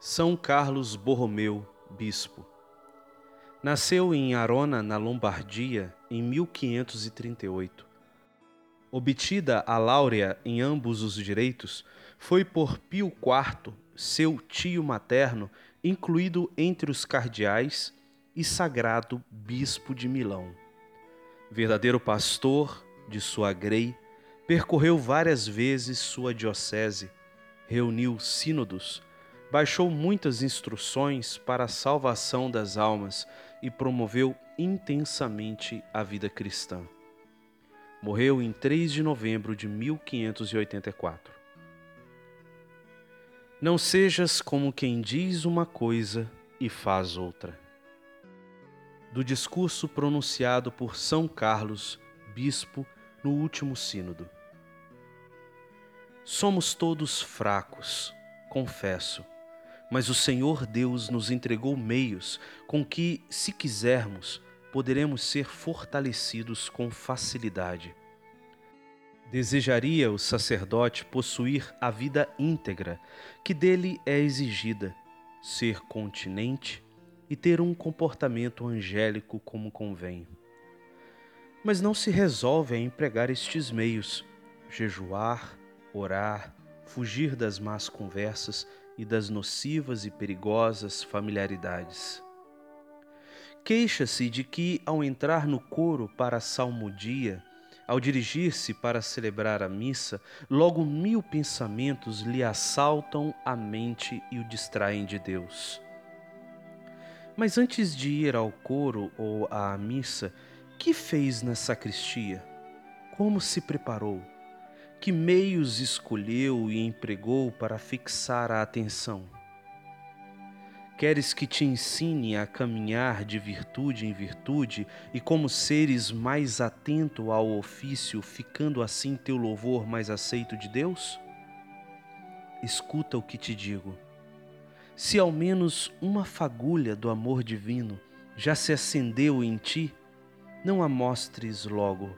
São Carlos Borromeu, bispo. Nasceu em Arona, na Lombardia, em 1538. Obtida a láurea em ambos os direitos, foi por Pio IV, seu tio materno, incluído entre os cardeais e sagrado bispo de Milão. Verdadeiro pastor de sua grei, percorreu várias vezes sua diocese, reuniu sínodos, baixou muitas instruções para a salvação das almas e promoveu intensamente a vida cristã. Morreu em 3 de novembro de 1584. Não sejas como quem diz uma coisa e faz outra. Do discurso pronunciado por São Carlos, bispo, no último Sínodo. Somos todos fracos, confesso mas o Senhor Deus nos entregou meios com que, se quisermos, poderemos ser fortalecidos com facilidade. Desejaria o sacerdote possuir a vida íntegra que dele é exigida, ser continente e ter um comportamento angélico como convém. Mas não se resolve a empregar estes meios, jejuar, orar, fugir das más conversas e das nocivas e perigosas familiaridades. Queixa-se de que, ao entrar no coro para a salmodia, ao dirigir-se para celebrar a missa, logo mil pensamentos lhe assaltam a mente e o distraem de Deus. Mas antes de ir ao coro ou à missa, que fez na sacristia? Como se preparou? Que meios escolheu e empregou para fixar a atenção? Queres que te ensine a caminhar de virtude em virtude e como seres mais atento ao ofício, ficando assim teu louvor mais aceito de Deus? Escuta o que te digo. Se ao menos uma fagulha do amor divino já se acendeu em ti, não a mostres logo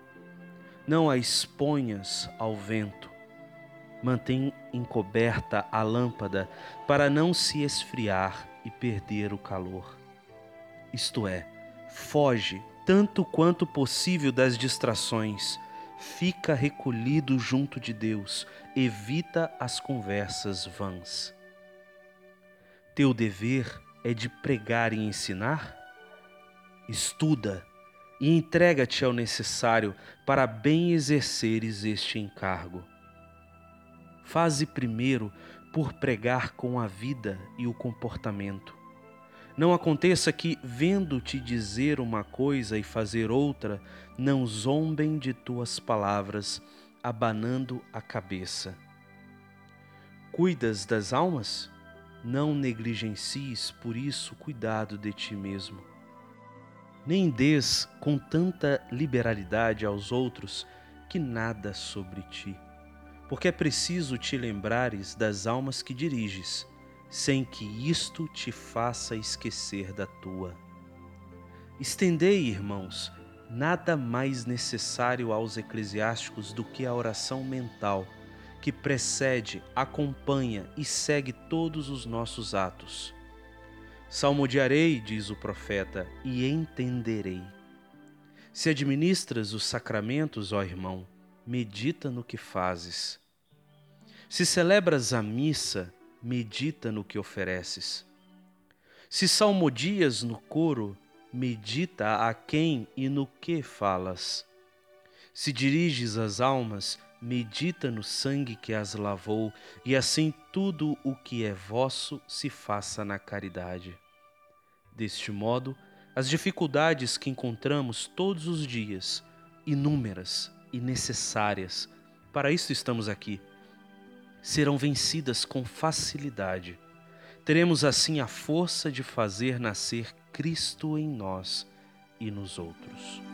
não a exponhas ao vento. Mantém encoberta a lâmpada para não se esfriar e perder o calor. Isto é, foge tanto quanto possível das distrações. Fica recolhido junto de Deus, evita as conversas vãs. Teu dever é de pregar e ensinar? Estuda, e entrega-te ao necessário para bem exerceres este encargo. Faze primeiro por pregar com a vida e o comportamento. Não aconteça que, vendo-te dizer uma coisa e fazer outra, não zombem de tuas palavras, abanando a cabeça. Cuidas das almas? Não negligencies por isso cuidado de ti mesmo nem des com tanta liberalidade aos outros que nada sobre ti, porque é preciso te lembrares das almas que diriges, sem que isto te faça esquecer da tua. Estendei, irmãos, nada mais necessário aos eclesiásticos do que a oração mental, que precede, acompanha e segue todos os nossos atos Salmodiarei, diz o profeta, e entenderei. Se administras os sacramentos, ó irmão, medita no que fazes. Se celebras a missa, medita no que ofereces. Se salmodias no coro, medita a quem e no que falas. Se diriges as almas, medita no sangue que as lavou, e assim tudo o que é vosso se faça na caridade. Deste modo, as dificuldades que encontramos todos os dias, inúmeras e necessárias, para isso estamos aqui, serão vencidas com facilidade. Teremos assim a força de fazer nascer Cristo em nós e nos outros.